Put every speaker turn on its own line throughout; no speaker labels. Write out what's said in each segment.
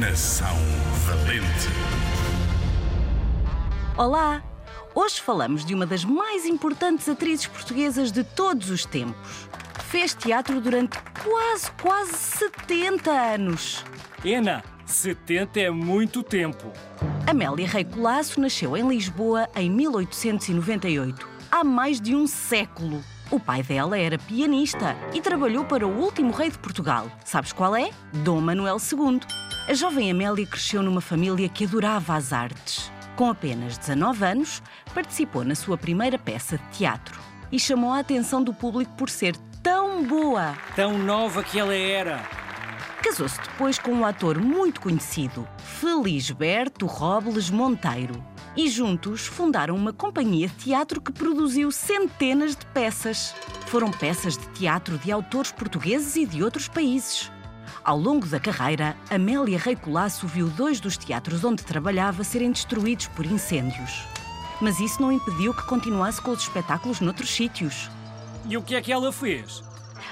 Nação Valente.
Olá! Hoje falamos de uma das mais importantes atrizes portuguesas de todos os tempos. Fez teatro durante quase, quase 70 anos.
Ena, 70 é muito tempo.
Amélia Rei Colasso nasceu em Lisboa em 1898, há mais de um século. O pai dela era pianista e trabalhou para o último rei de Portugal. Sabes qual é? Dom Manuel II. A jovem Amélia cresceu numa família que adorava as artes. Com apenas 19 anos, participou na sua primeira peça de teatro e chamou a atenção do público por ser tão boa.
Tão nova que ela era.
Casou-se depois com um ator muito conhecido, Felisberto Robles Monteiro. E juntos fundaram uma companhia de teatro que produziu centenas de peças. Foram peças de teatro de autores portugueses e de outros países. Ao longo da carreira, Amélia Rei Colasso viu dois dos teatros onde trabalhava serem destruídos por incêndios. Mas isso não impediu que continuasse com os espetáculos noutros sítios.
E o que é que ela fez?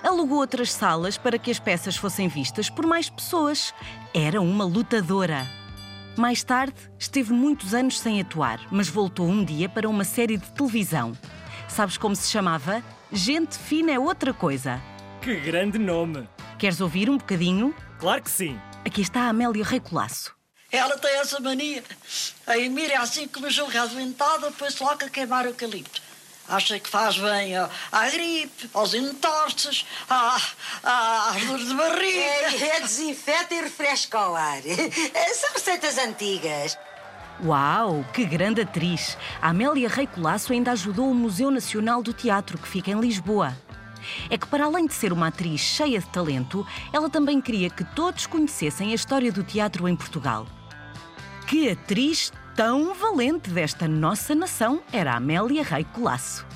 Alugou outras salas para que as peças fossem vistas por mais pessoas. Era uma lutadora. Mais tarde, esteve muitos anos sem atuar, mas voltou um dia para uma série de televisão. Sabes como se chamava? Gente Fina é outra coisa.
Que grande nome!
Queres ouvir um bocadinho?
Claro que sim.
Aqui está a Amélia Rei Colasso.
Ela tem essa mania. A Emília, assim que me julga adoentada, depois logo a queimar o eucalipto. Acha que faz bem à, à gripe, aos entorces, à, à, às dores de barriga.
É, é desinfeta e refresca o ar. São receitas antigas.
Uau, que grande atriz! A Amélia Rei Colasso ainda ajudou o Museu Nacional do Teatro, que fica em Lisboa é que, para além de ser uma atriz cheia de talento, ela também queria que todos conhecessem a história do teatro em Portugal. Que atriz tão valente desta nossa nação era Amélia Rei Colasso.